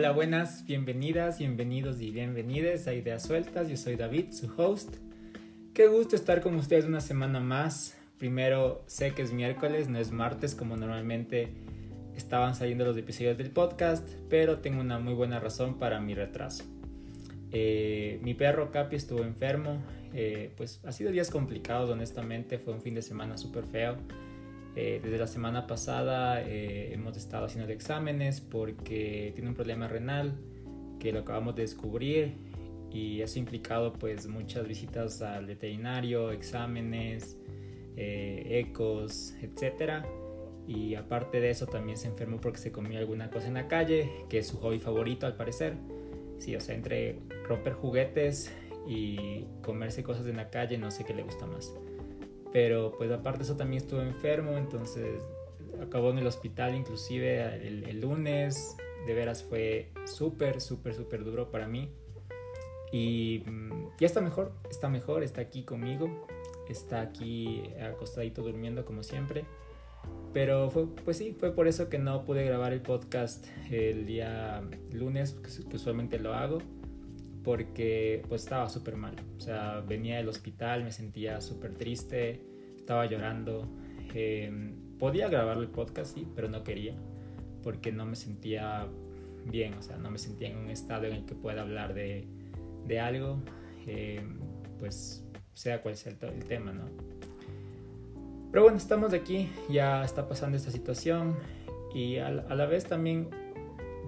Hola, buenas, bienvenidas, bienvenidos y bienvenides a Ideas Sueltas. Yo soy David, su host. Qué gusto estar con ustedes una semana más. Primero, sé que es miércoles, no es martes como normalmente estaban saliendo los episodios del podcast, pero tengo una muy buena razón para mi retraso. Eh, mi perro Capi estuvo enfermo, eh, pues ha sido días complicados honestamente, fue un fin de semana súper feo. Eh, desde la semana pasada hemos estado haciendo exámenes porque tiene un problema renal que lo acabamos de descubrir y eso ha implicado pues muchas visitas al veterinario, exámenes, ecos, etcétera y aparte de eso también se enfermó porque se comió alguna cosa en la calle, que es su hobby favorito al parecer. Sí, o sea, entre romper juguetes y comerse cosas en la calle, no sé qué le gusta más. Pero pues aparte de eso también estuvo enfermo, entonces acabó en el hospital inclusive el, el lunes. De veras fue súper, súper, súper duro para mí. Y mm, ya está mejor, está mejor, está aquí conmigo, está aquí acostadito durmiendo como siempre. Pero fue, pues sí, fue por eso que no pude grabar el podcast el día lunes, que usualmente lo hago, porque pues estaba súper mal. O sea, venía del hospital, me sentía súper triste, estaba llorando. Em, podía grabar el podcast, sí, pero no quería, porque no me sentía bien, o sea, no me sentía en un estado en el que pueda hablar de, de algo, em, pues sea cual sea el tema, ¿no? Pero bueno, estamos aquí, ya está pasando esta situación y a, la vez también,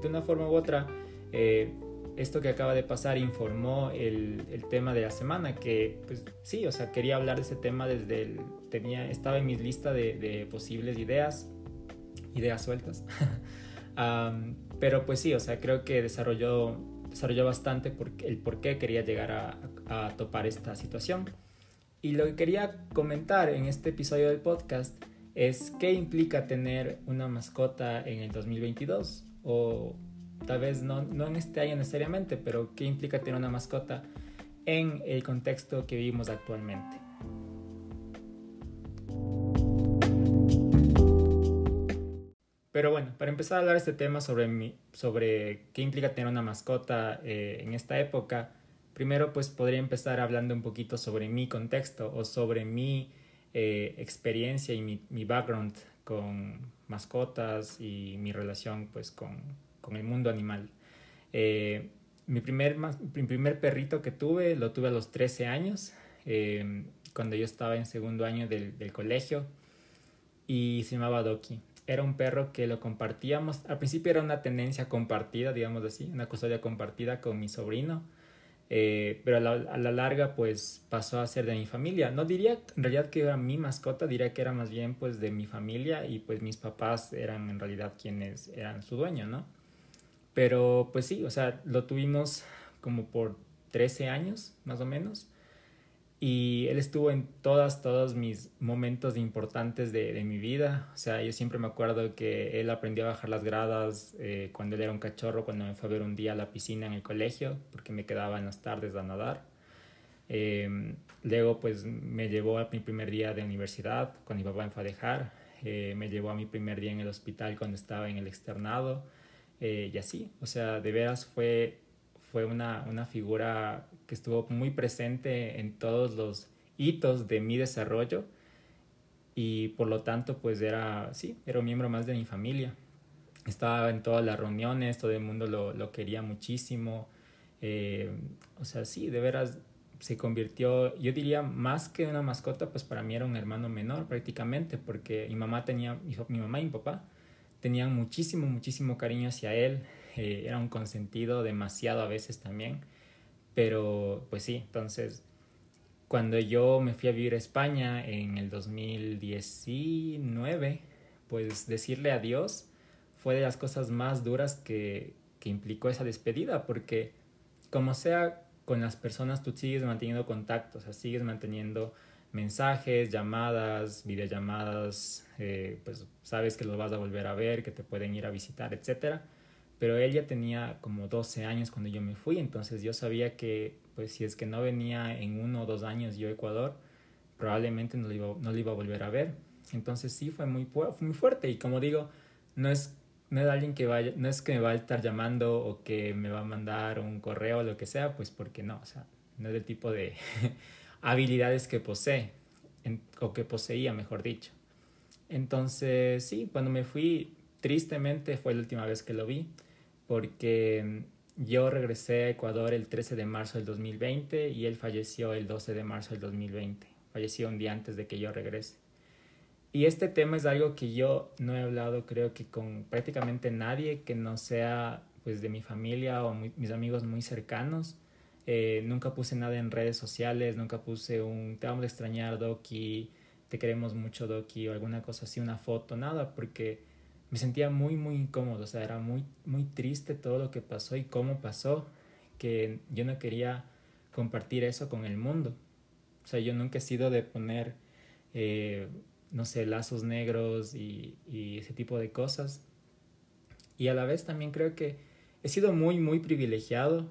de una forma u otra, eh, esto que acaba de pasar informó el, el, tema de la semana, que pues sí, o sea, quería hablar de ese tema desde el, tenía, estaba en mi lista de, posibles ideas, ideas sueltas. pero pues sí, o sea, creo que desarrolló, desarrolló bastante porque, el por qué quería llegar a, a topar esta situación. Y lo que quería comentar en este episodio del podcast es qué implica tener una mascota en el 2022 o tal vez no, no en este año necesariamente, pero qué implica tener una mascota en el contexto que vivimos actualmente. Pero bueno, para empezar a hablar este tema sobre, mi, sobre qué implica tener una mascota eh, en esta época, Primero, pues podría empezar hablando un poquito sobre mi contexto o sobre mi eh, experiencia y mi, background con mascotas y mi relación pues con, el mundo animal. Eh, mi, primer, mi primer perrito que tuve lo tuve a los 13 años, eh, cuando yo estaba en segundo año del, del colegio y se llamaba Doki era un perro que lo compartíamos. Al principio era una tendencia compartida, digamos así, una custodia compartida con mi sobrino. Eh, pero a la, larga pues pasó a ser de mi familia. No diría en realidad que era mi mascota, diría que era más bien pues de mi familia y pues mis papás eran en realidad quienes eran su dueño, ¿no? Pero pues sí, o sea, lo tuvimos como por 13 años más o menos y él estuvo en todas, todos mis momentos importantes de, de, mi vida. O sea, yo siempre me acuerdo que él aprendió a bajar las gradas eh, cuando él era un cachorro, cuando me fue a ver un día a la piscina en el colegio, porque me quedaba en las tardes a nadar. Eh, luego, pues me llevó a mi primer día de universidad, cuando mi papá me fue a dejar. Eh, me llevó a mi primer día en el hospital cuando estaba en el externado. Eh, y así, o sea, de veras fue fue una, una figura que estuvo muy presente en todos los hitos de mi desarrollo y por lo tanto pues era, sí, era un miembro más de mi familia. Estaba en todas las reuniones, todo el mundo lo, lo quería muchísimo. Eh, o sea, sí, de veras se convirtió, yo diría más que una mascota, pues para mí era un hermano menor prácticamente, porque mi mamá tenía, mi, mi mamá y mi papá tenían muchísimo, muchísimo cariño hacia él. Eh, era un consentido demasiado a veces también, pero pues sí, entonces cuando yo me fui a vivir a España en el 2019, pues decirle adiós fue de las cosas más duras que, que implicó esa despedida, porque como sea con las personas tú sigues manteniendo contacto, o sea, sigues manteniendo mensajes, llamadas, videollamadas, eh, pues sabes que los vas a volver a ver, que te pueden ir a visitar, etcétera pero él ya tenía como 12 años cuando yo me fui, entonces yo sabía que pues si es que no venía en uno o dos años yo a Ecuador, probablemente no lo iba, no lo iba a volver a ver. Entonces sí fue muy, fue muy fuerte y como digo, no es, no es alguien que vaya, no es que me va a estar llamando o que me va a mandar un correo o lo que sea, pues porque no, o sea, no es el tipo de habilidades que posee, o que poseía, mejor dicho. Entonces, sí, cuando me fui, tristemente fue la última vez que lo vi, porque yo regresé a Ecuador el 13 de marzo del 2020 y él falleció el 12 de marzo del 2020. Falleció un día antes de que yo regrese. Y este tema es algo que yo no he hablado creo que con prácticamente nadie que no sea pues de mi familia o mis amigos muy cercanos. Eh, nunca puse nada en redes sociales, nunca puse un te vamos a extrañar Doki, te queremos mucho Doki o alguna cosa así, una foto, nada, porque me sentía muy muy incómodo, o sea, era muy muy triste todo lo que pasó y cómo pasó, que yo no quería compartir eso con el mundo. O sea, yo nunca he sido de poner eh, no sé, lazos negros y, ese tipo de cosas. Y a la vez también creo que he sido muy, muy privilegiado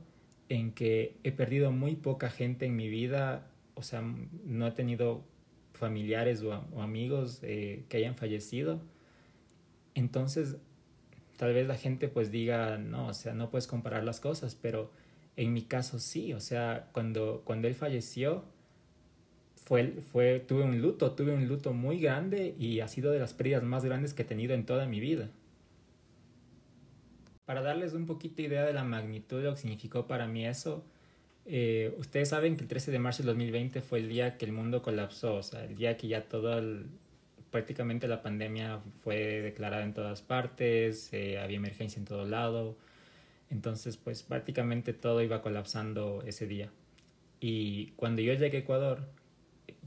en que he perdido muy poca gente en mi vida, o sea, no he tenido familiares o, amigos eh, que hayan fallecido. Entonces, tal vez la gente pues diga, no, o sea, no puedes comparar las cosas, pero en mi caso sí, o sea, cuando, cuando él falleció, fue, tuve un luto, tuve un luto muy grande y ha sido de las pérdidas más grandes que he tenido en toda mi vida. Para darles un poquito idea de la magnitud de lo que significó para mí eso, eh, ustedes saben que el 13 de marzo del 2020 fue el día que el mundo colapsó, o sea, el día que ya todo prácticamente la pandemia fue declarada en todas partes, eh, había emergencia en todo lado, entonces pues prácticamente todo iba colapsando ese día. Y cuando yo llegué a Ecuador,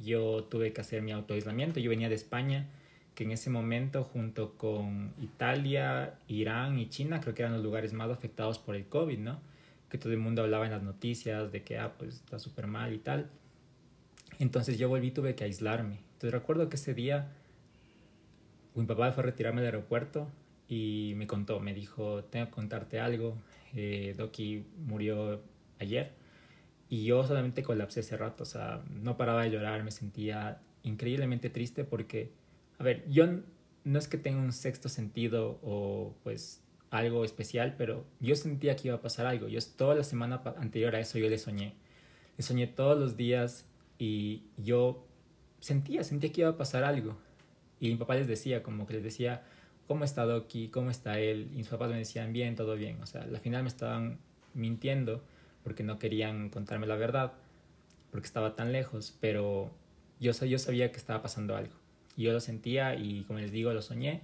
yo tuve que hacer mi autoaislamiento. Yo venía de España, que en ese momento junto con Italia, Irán y China creo que eran los lugares más afectados por el COVID, ¿no? Que todo el mundo hablaba en las noticias de que, ah, pues está súper mal y tal. Entonces yo volví, tuve que aislarme. Entonces recuerdo que ese día mi papá fue a retirarme del aeropuerto y me contó, me dijo, tengo que contarte algo, eh, Doki murió ayer y yo solamente colapsé ese rato, o sea, no paraba de llorar, me sentía increíblemente triste porque, a ver, yo no es que tenga un sexto sentido o pues algo especial, pero yo sentía que iba a pasar algo. Yo toda la semana anterior a eso yo le soñé. Le soñé todos los días y yo sentía, sentía que iba a pasar algo. Y mi papá les decía, como que les decía, ¿cómo está Doki? ¿Cómo está él? Y mis papás me decían, bien, todo bien. O sea, al final me estaban mintiendo porque no querían contarme la verdad, porque estaba tan lejos, pero yo, yo sabía que estaba pasando algo. Yo lo sentía y como les digo, lo soñé.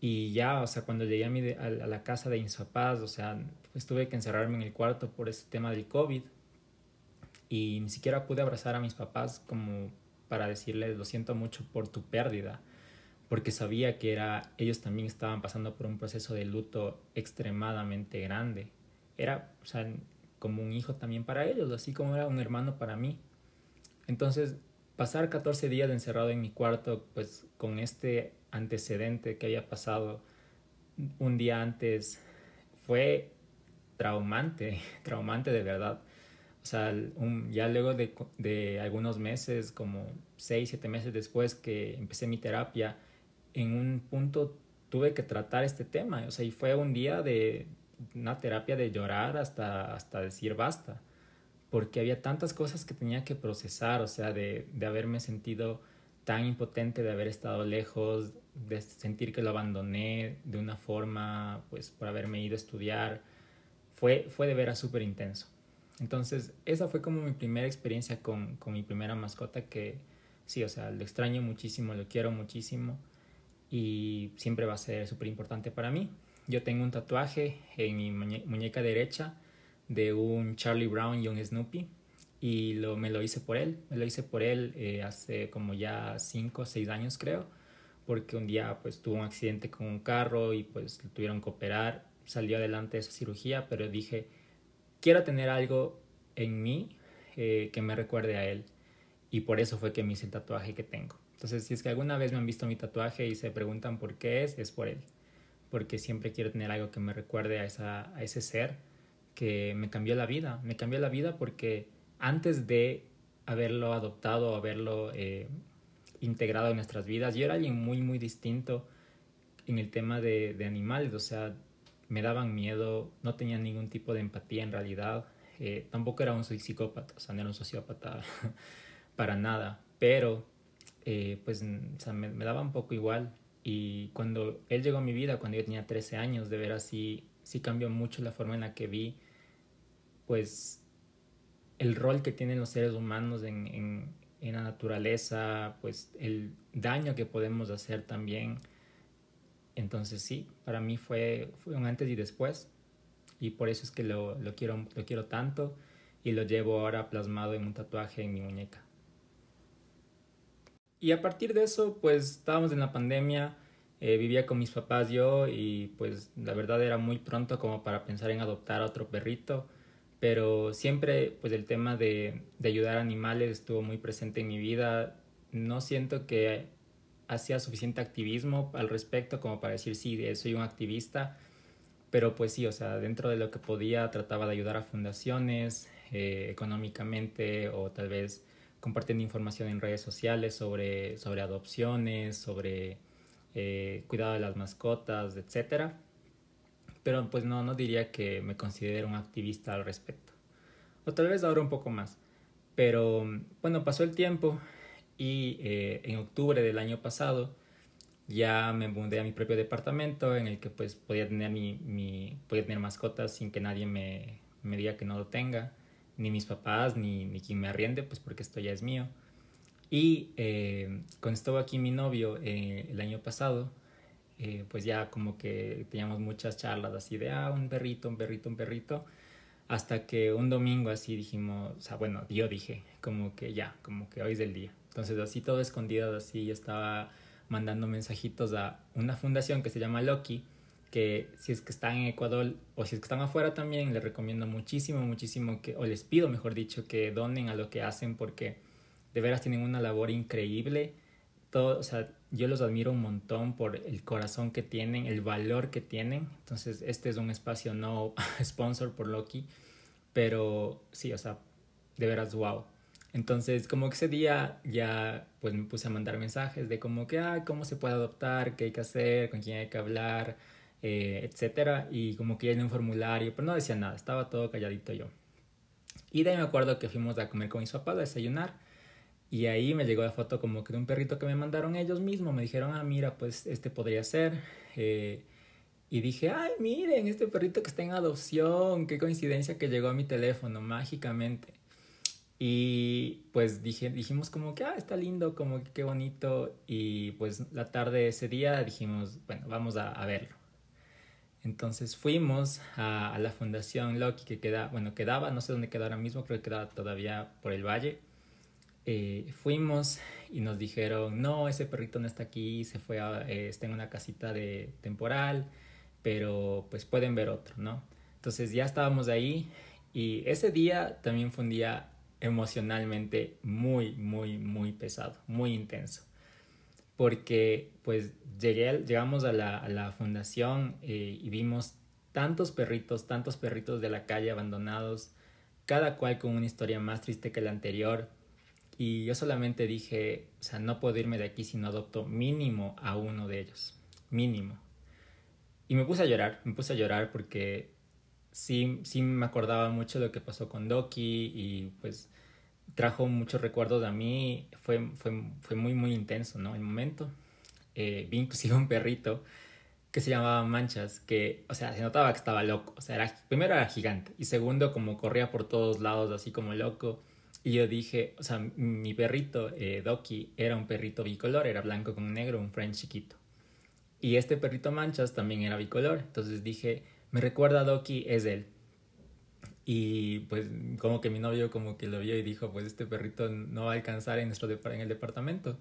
Y ya, o sea, cuando llegué a, mi, a, la casa de mis papás, o sea, pues tuve que encerrarme en el cuarto por ese tema del COVID. Y ni siquiera pude abrazar a mis papás como para decirles lo siento mucho por tu pérdida, porque sabía que era, ellos también estaban pasando por un proceso de luto extremadamente grande. Era, o sea, como un hijo también para ellos, así como era un hermano para mí. Entonces, pasar 14 días encerrado en mi cuarto, pues con este antecedente que había pasado un día antes, fue traumante, traumante de verdad. O sea, ya luego de, de, algunos meses, como 6, 7 meses después que empecé mi terapia, en un punto tuve que tratar este tema. O sea, y fue un día de, una terapia de llorar hasta, hasta decir basta, porque había tantas cosas que tenía que procesar, o sea, de, de haberme sentido tan impotente, de haber estado lejos, de sentir que lo abandoné de una forma, pues por haberme ido a estudiar, fue, fue de veras súper intenso. Entonces, esa fue como mi primera experiencia con, con mi primera mascota que, sí, o sea, lo extraño muchísimo, lo quiero muchísimo y siempre va a ser súper importante para mí. Yo tengo un tatuaje en mi muñeca derecha de un Charlie Brown y un Snoopy y lo, me lo hice por él. Me lo hice por él eh, hace como ya 5 o 6 años creo, porque un día pues tuvo un accidente con un carro y pues lo tuvieron que operar. Salió adelante de esa cirugía, pero dije, quiero tener algo en mí eh, que me recuerde a él. Y por eso fue que me hice el tatuaje que tengo. Entonces, si es que alguna vez me han visto mi tatuaje y se preguntan por qué es, es por él porque siempre quiero tener algo que me recuerde a, esa, a ese ser que me cambió la vida. Me cambió la vida porque antes de haberlo adoptado, haberlo eh, integrado en nuestras vidas, yo era alguien muy, muy distinto en el tema de, de animales, o sea, me daban miedo, no tenía ningún tipo de empatía en realidad, eh, tampoco era un psicópata, o sea, no era un sociópata para nada, pero eh, pues o sea, me, me, daba un poco igual y cuando él llegó a mi vida, cuando yo tenía 13 años, de ver así, sí cambió mucho la forma en la que vi pues el rol que tienen los seres humanos en, en, la naturaleza, pues el daño que podemos hacer también entonces sí, para mí fue, fue un antes y después y por eso es que lo, lo, quiero, lo quiero tanto y lo llevo ahora plasmado en un tatuaje en mi muñeca. Y a partir de eso, pues estábamos en la pandemia, eh, vivía con mis papás yo y pues la verdad era muy pronto como para pensar en adoptar a otro perrito, pero siempre pues el tema de, de ayudar a animales estuvo muy presente en mi vida. No siento que hacía suficiente activismo al respecto como para decir, sí, soy un activista, pero pues sí, o sea, dentro de lo que podía trataba de ayudar a fundaciones eh, económicamente o tal vez compartiendo información en redes sociales sobre, sobre adopciones, sobre eh, cuidado de las mascotas, etc. Pero pues no, no diría que me considero un activista al respecto. O tal vez ahora un poco más. Pero bueno, pasó el tiempo y eh, en octubre del año pasado ya me mudé a mi propio departamento en el que pues podía tener mi, mi podía tener mascotas sin que nadie me, me, diga que no lo tenga ni mis papás ni, ni quien me arriende pues porque esto ya es mío y eh, cuando estuvo aquí mi novio eh, el año pasado eh, pues ya como que teníamos muchas charlas así de ah un perrito un perrito un perrito hasta que un domingo así dijimos o sea bueno yo dije como que ya como que hoy es el día entonces así todo escondido, así estaba mandando mensajitos a una fundación que se llama Loki, que si es que están en Ecuador o si es que están afuera también, les recomiendo muchísimo, muchísimo que, o les pido mejor dicho, que donen a lo que hacen porque de veras tienen una labor increíble. Todo, o sea, yo los admiro un montón por el corazón que tienen, el valor que tienen. Entonces, este es un espacio no sponsor por Loki, pero sí, o sea, de veras, wow. Entonces, como que ese día ya pues me puse a mandar mensajes de como que, ah, cómo se puede adoptar, qué hay que hacer, con quién hay que hablar, eh, etcétera. Y como que llené un formulario, pero no decía nada, estaba todo calladito yo. Y de ahí me acuerdo que fuimos a comer con mis papás, a desayunar. Y ahí me llegó la foto como que de un perrito que me mandaron ellos mismos. Me dijeron, ah, mira, pues este podría ser. Eh, y dije, ay, miren, este perrito que está en adopción. Qué coincidencia que llegó a mi teléfono mágicamente. Y pues dije, dijimos como que, ah, está lindo, como que qué bonito. Y pues la tarde de ese día dijimos, bueno, vamos a, verlo. Entonces fuimos a, la Fundación Loki que queda, bueno, quedaba, no sé dónde queda ahora mismo, creo que queda todavía por el valle. Eh, fuimos y nos dijeron, no, ese perrito no está aquí, se fue a, eh, está en una casita de temporal, pero pues pueden ver otro, ¿no? Entonces ya estábamos ahí y ese día también fue un día emocionalmente muy, muy, muy pesado, muy intenso. Porque pues llegué, llegamos a la, fundación eh, y vimos tantos perritos, tantos perritos de la calle abandonados, cada cual con una historia más triste que la anterior. Y yo solamente dije, o sea, no puedo irme de aquí si no adopto mínimo a uno de ellos, mínimo. Y me puse a llorar, me puse a llorar porque sí, sí me acordaba mucho de lo que pasó con Doki y pues trajo muchos recuerdos a mí, fue, fue, fue muy, muy intenso, ¿no? El momento. Eh, vi inclusive un perrito que se llamaba Manchas, que, o sea, se notaba que estaba loco, o sea, era, primero era gigante y segundo como corría por todos lados así como loco. Y yo dije, o sea, mi perrito, eh, Doki, era un perrito bicolor, era blanco con negro, un French chiquito. Y este perrito Manchas también era bicolor, entonces dije, me recuerda a Doki, es él. Y pues como que mi novio como que lo vio y dijo, pues este perrito no va a alcanzar en, nuestro en el departamento.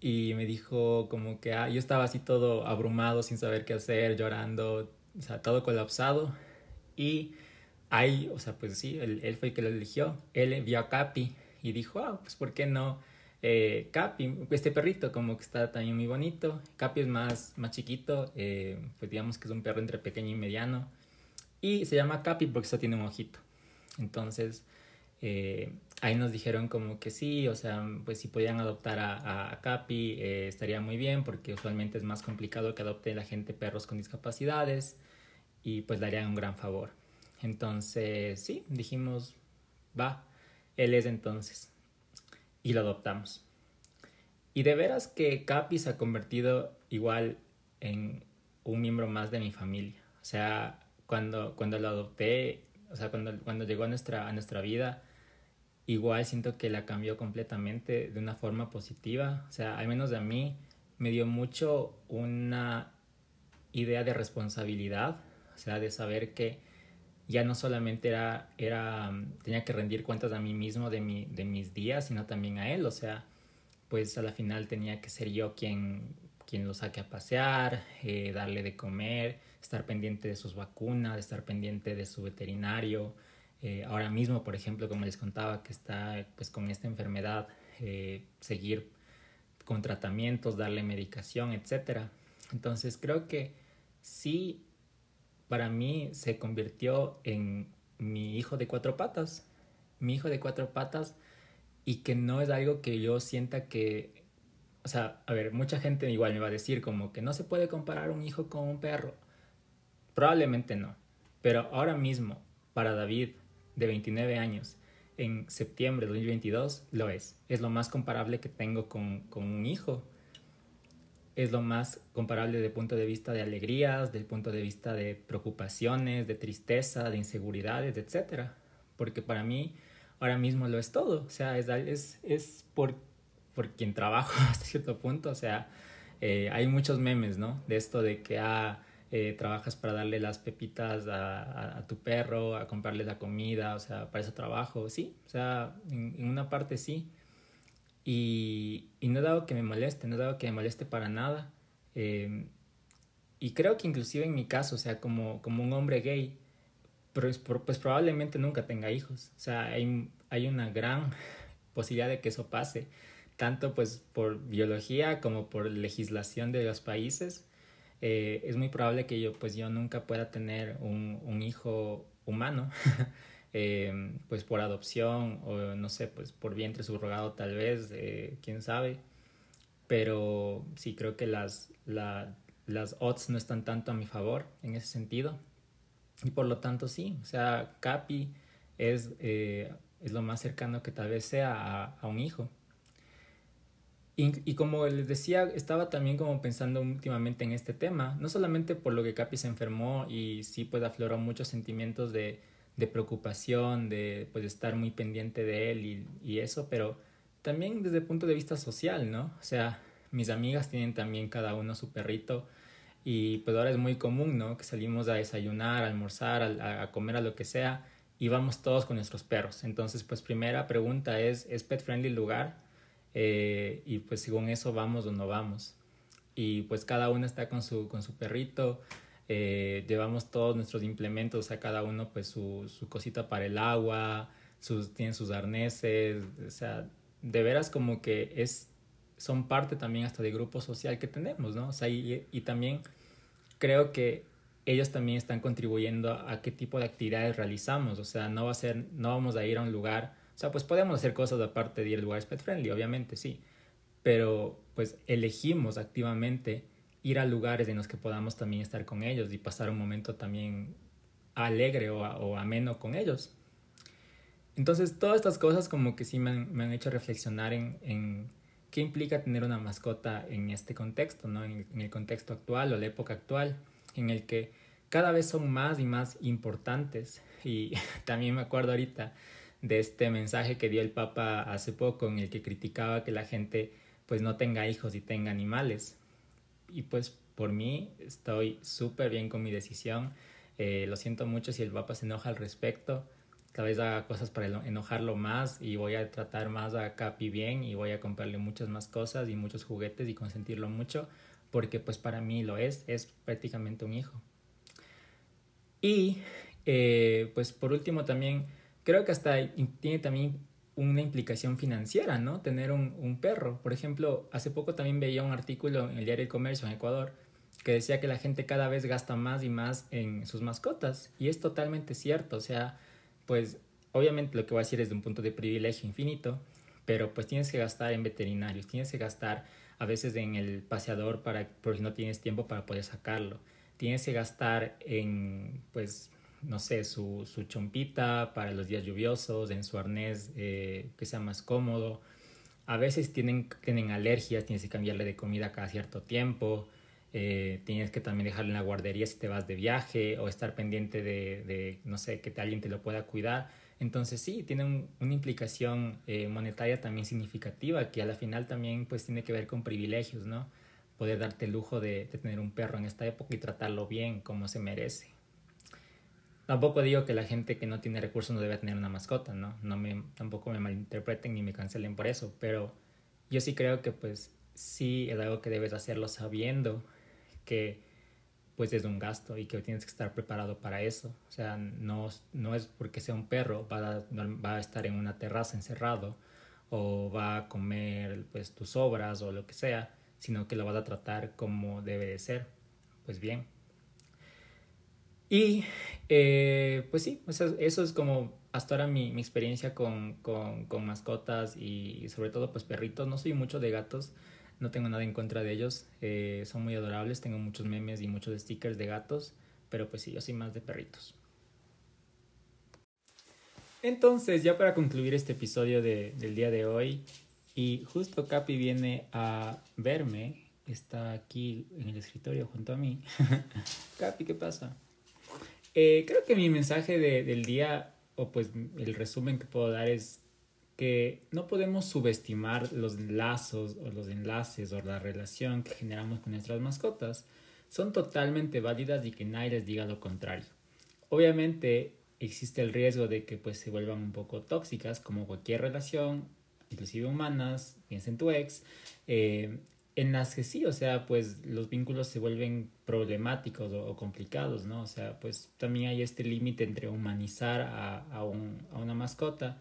Y me dijo como que ah, yo estaba así todo abrumado, sin saber qué hacer, llorando, o sea, todo colapsado. Y ahí, o sea, pues sí, él, fue el que lo eligió. Él vio a Capi y dijo, ah, pues ¿por qué no? Eh, Capi, este perrito como que está también muy bonito. Capi es más, más chiquito, eh, pues digamos que es un perro entre pequeño y mediano y se llama Capi porque eso tiene un ojito. Entonces, eh, ahí nos dijeron como que sí, o sea, pues si podían adoptar a, a Capi eh, estaría muy bien porque usualmente es más complicado que adopte la gente perros con discapacidades y pues le harían un gran favor. Entonces, sí, dijimos, va, él es entonces. Y lo adoptamos. Y de veras que Capi se ha convertido igual en un miembro más de mi familia. O sea, cuando, cuando lo adopté, o sea, cuando, cuando llegó a nuestra, a nuestra vida, igual siento que la cambió completamente de una forma positiva. O sea, al menos de mí, me dio mucho una idea de responsabilidad, o sea, de saber que ya no solamente era, era tenía que rendir cuentas a mí mismo de, mi, de mis días, sino también a él, o sea, pues a la final tenía que ser yo quien, quien lo saque a pasear, eh, darle de comer, estar pendiente de sus vacunas, estar pendiente de su veterinario, eh, ahora mismo, por ejemplo, como les contaba, que está pues con esta enfermedad, eh, seguir con tratamientos, darle medicación, etc. Entonces creo que sí, para mí se convirtió en mi hijo de cuatro patas, mi hijo de cuatro patas, y que no es algo que yo sienta que, o sea, a ver, mucha gente igual me va a decir como que no se puede comparar un hijo con un perro. Probablemente no, pero ahora mismo, para David, de 29 años en septiembre de 2022 lo es. Es lo más comparable que tengo con, con un hijo. Es lo más comparable desde punto de vista de alegrías, del punto de vista de preocupaciones, de tristeza, de inseguridades, etc. Porque para mí ahora mismo lo es todo. O sea, es, es, es por, por quien trabajo hasta cierto punto. O sea, eh, hay muchos memes, ¿no? De esto de que, ah, eh, trabajas para darle las pepitas a, tu perro, a comprarle la comida, o sea, para ese trabajo, sí, o sea, en, una parte sí. Y, no he dado que me moleste, no he dado que me moleste para nada. Em, y creo que inclusive en mi caso, o sea, como, como un hombre gay, pues, pues probablemente nunca tenga hijos. O sea, hay, hay una gran posibilidad de que eso pase, tanto pues por biología como por legislación de los países. Eh, es muy probable que yo pues yo nunca pueda tener un, un hijo humano, eh, pues por adopción o no sé, pues por vientre subrogado tal vez, eh, quién sabe, pero sí creo que las, la, las odds no están tanto a mi favor en ese sentido y por lo tanto sí, o sea, Capi es, es lo más cercano que tal vez sea a, a un hijo. Y, como les decía, estaba también como pensando últimamente en este tema, no solamente por lo que Capi se enfermó y sí pues afloró muchos sentimientos de, de preocupación, de pues estar muy pendiente de él y, y, eso, pero también desde el punto de vista social, ¿no? O sea, mis amigas tienen también cada uno su perrito y pues ahora es muy común, ¿no? Que salimos a desayunar, a almorzar, a, comer, a lo que sea y vamos todos con nuestros perros. Entonces, pues primera pregunta es, ¿es pet friendly el lugar? Eh, y pues según eso vamos o no vamos. Y pues cada uno está con su, con su perrito, eh, llevamos todos nuestros implementos, a cada uno pues su, su cosita para el agua, sus, tienen sus arneses, o sea, de veras como que es, son parte también hasta del grupo social que tenemos, ¿no? O sea, y, y también creo que ellos también están contribuyendo a, a, qué tipo de actividades realizamos, o sea, no va a ser, no vamos a ir a un lugar o sea, pues podemos hacer cosas aparte de ir a lugares pet friendly, obviamente, sí. Pero pues elegimos activamente ir a lugares en los que podamos también estar con ellos y pasar un momento también alegre o, ameno con ellos. Entonces, todas estas cosas como que sí me han, hecho reflexionar en, qué implica tener una mascota en este contexto, ¿no? En, en el contexto actual o la época actual, en el que cada vez son más y más importantes. Y también me acuerdo ahorita de este mensaje que dio el Papa hace poco en el que criticaba que la gente pues no tenga hijos y tenga animales. Y pues por mí estoy súper bien con mi decisión. Eh, lo siento mucho si el Papa se enoja al respecto. Tal vez haga cosas para enojarlo más y voy a tratar más a Capi bien y voy a comprarle muchas más cosas y muchos juguetes y consentirlo mucho porque pues para mí lo es, es prácticamente un hijo. Y eh, pues por último también creo que hasta tiene también una implicación financiera, ¿no? Tener un, perro. Por ejemplo, hace poco también veía un artículo en el diario El Comercio en Ecuador que decía que la gente cada vez gasta más y más en sus mascotas. Y es totalmente cierto. O sea, pues obviamente lo que voy a decir es de un punto de privilegio infinito, pero pues tienes que gastar en veterinarios, tienes que gastar a veces en el paseador para, por no tienes tiempo para poder sacarlo. Tienes que gastar en, pues, no sé, su, su chompita para los días lluviosos, en su arnés eh, que sea más cómodo. A veces tienen, tienen alergias, tienes que cambiarle de comida cada cierto tiempo. Eh, tienes que también dejarlo en la guardería si te vas de viaje o estar pendiente de, de no sé, que alguien te lo pueda cuidar. Entonces sí, tiene una implicación eh, monetaria también significativa que a la final también pues tiene que ver con privilegios, ¿no? Poder darte el lujo de, de tener un perro en esta época y tratarlo bien como se merece. Tampoco digo que la gente que no tiene recursos no debe tener una mascota, ¿no? no me, tampoco me malinterpreten ni me cancelen por eso, pero yo sí creo que pues sí es algo que debes hacerlo sabiendo que pues es un gasto y que tienes que estar preparado para eso. O sea, no, no es porque sea un perro, va a, estar en una terraza encerrado o va a comer pues tus sobras o lo que sea, sino que lo vas a tratar como debe de ser. Pues bien. Y eh, pues sí, eso, es como hasta ahora mi, mi experiencia con, con, con mascotas y sobre todo pues perritos. No soy mucho de gatos no tengo nada en contra de ellos. Eh, son muy adorables. Tengo muchos memes y muchos stickers de gatos. Pero pues sí, yo soy más de perritos. Entonces, ya para concluir este episodio de, del día de hoy, y justo Capi viene a verme, está aquí en el escritorio junto a mí. Capi, ¿qué pasa? Eh, creo que mi mensaje de, del día, o pues el resumen que puedo dar es que no podemos subestimar los lazos o los enlaces o la relación que generamos con nuestras mascotas. Son totalmente válidas y que nadie les diga lo contrario. Obviamente existe el riesgo de que pues se vuelvan un poco tóxicas como cualquier relación, inclusive humanas, piensa en tu ex, eh, en las que sí, o sea, pues los vínculos se vuelven problemáticos o, complicados, ¿no? O sea, pues también hay este límite entre humanizar a, a, un, a una mascota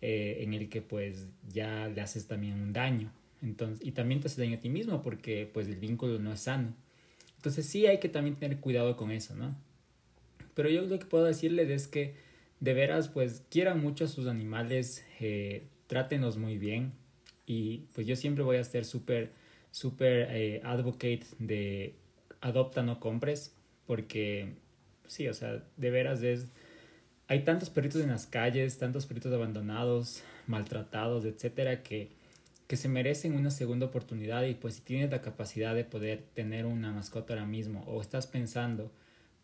eh, en el que pues ya le haces también un daño. Entonces, y también te hace daño a ti mismo porque pues el vínculo no es sano. Entonces sí hay que también tener cuidado con eso, ¿no? Pero yo lo que puedo decirles es que de veras pues quieran mucho a sus animales, eh, trátenos muy bien y pues yo siempre voy a ser súper, súper eh, advocate de adopta, no compres porque sí, o sea, de veras es hay tantos perritos en las calles, tantos perritos abandonados, maltratados, etcétera, que, que se merecen una segunda oportunidad y pues si tienes la capacidad de poder tener una mascota ahora mismo o estás pensando,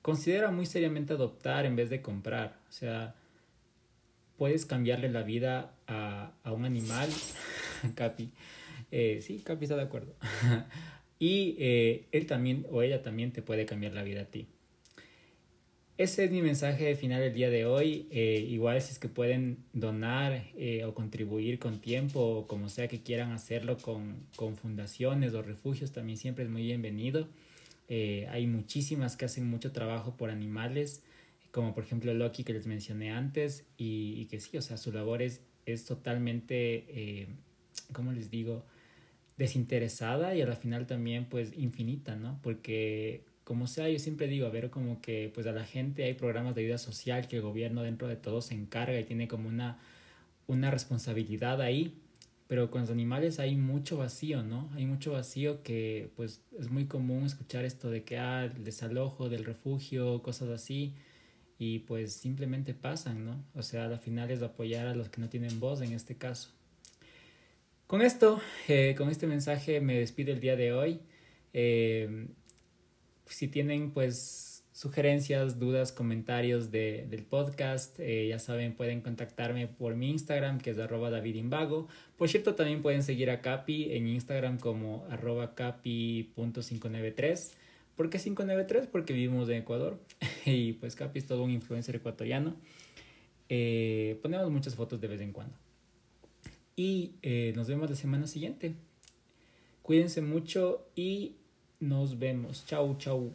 considera muy seriamente adoptar en vez de comprar. O sea, puedes cambiarle la vida a, a un animal, Capi. Eh, sí, Capi está de acuerdo. y eh, él también o ella también te puede cambiar la vida a ti. Ese es mi mensaje final del día de hoy. Eh, igual si es que pueden donar eh, o contribuir con tiempo o como sea que quieran hacerlo con, con fundaciones o refugios, también siempre es muy bienvenido. Eh, hay muchísimas que hacen mucho trabajo por animales, como por ejemplo Loki que les mencioné antes, y, y que sí, o sea, su labor es, es totalmente, ¿cómo les digo? Desinteresada y a la final también pues infinita, ¿no? Porque como sea, yo siempre digo, a ver, como que pues a la gente hay programas de ayuda social que el gobierno dentro de todo se encarga y tiene como una, una responsabilidad ahí, pero con los animales hay mucho vacío, ¿no? Hay mucho vacío que pues es muy común escuchar esto de que, ah, el desalojo del refugio, cosas así, y pues simplemente pasan, ¿no? O sea, al final es apoyar a los que no tienen voz en este caso. Con esto, eh, con este mensaje me despido el día de hoy. Eh, si tienen pues sugerencias, dudas, comentarios de, del podcast, eh, ya saben, pueden contactarme por mi Instagram, que es arroba davidimbago. Por cierto, también pueden seguir a Capi en Instagram como arroba capi.593. ¿Por qué 593? Porque vivimos en Ecuador y pues Capi es todo un influencer ecuatoriano. Ponemos muchas fotos de vez en cuando. Y eh, nos vemos la semana siguiente. Cuídense mucho y nos vemos. Chau, chau.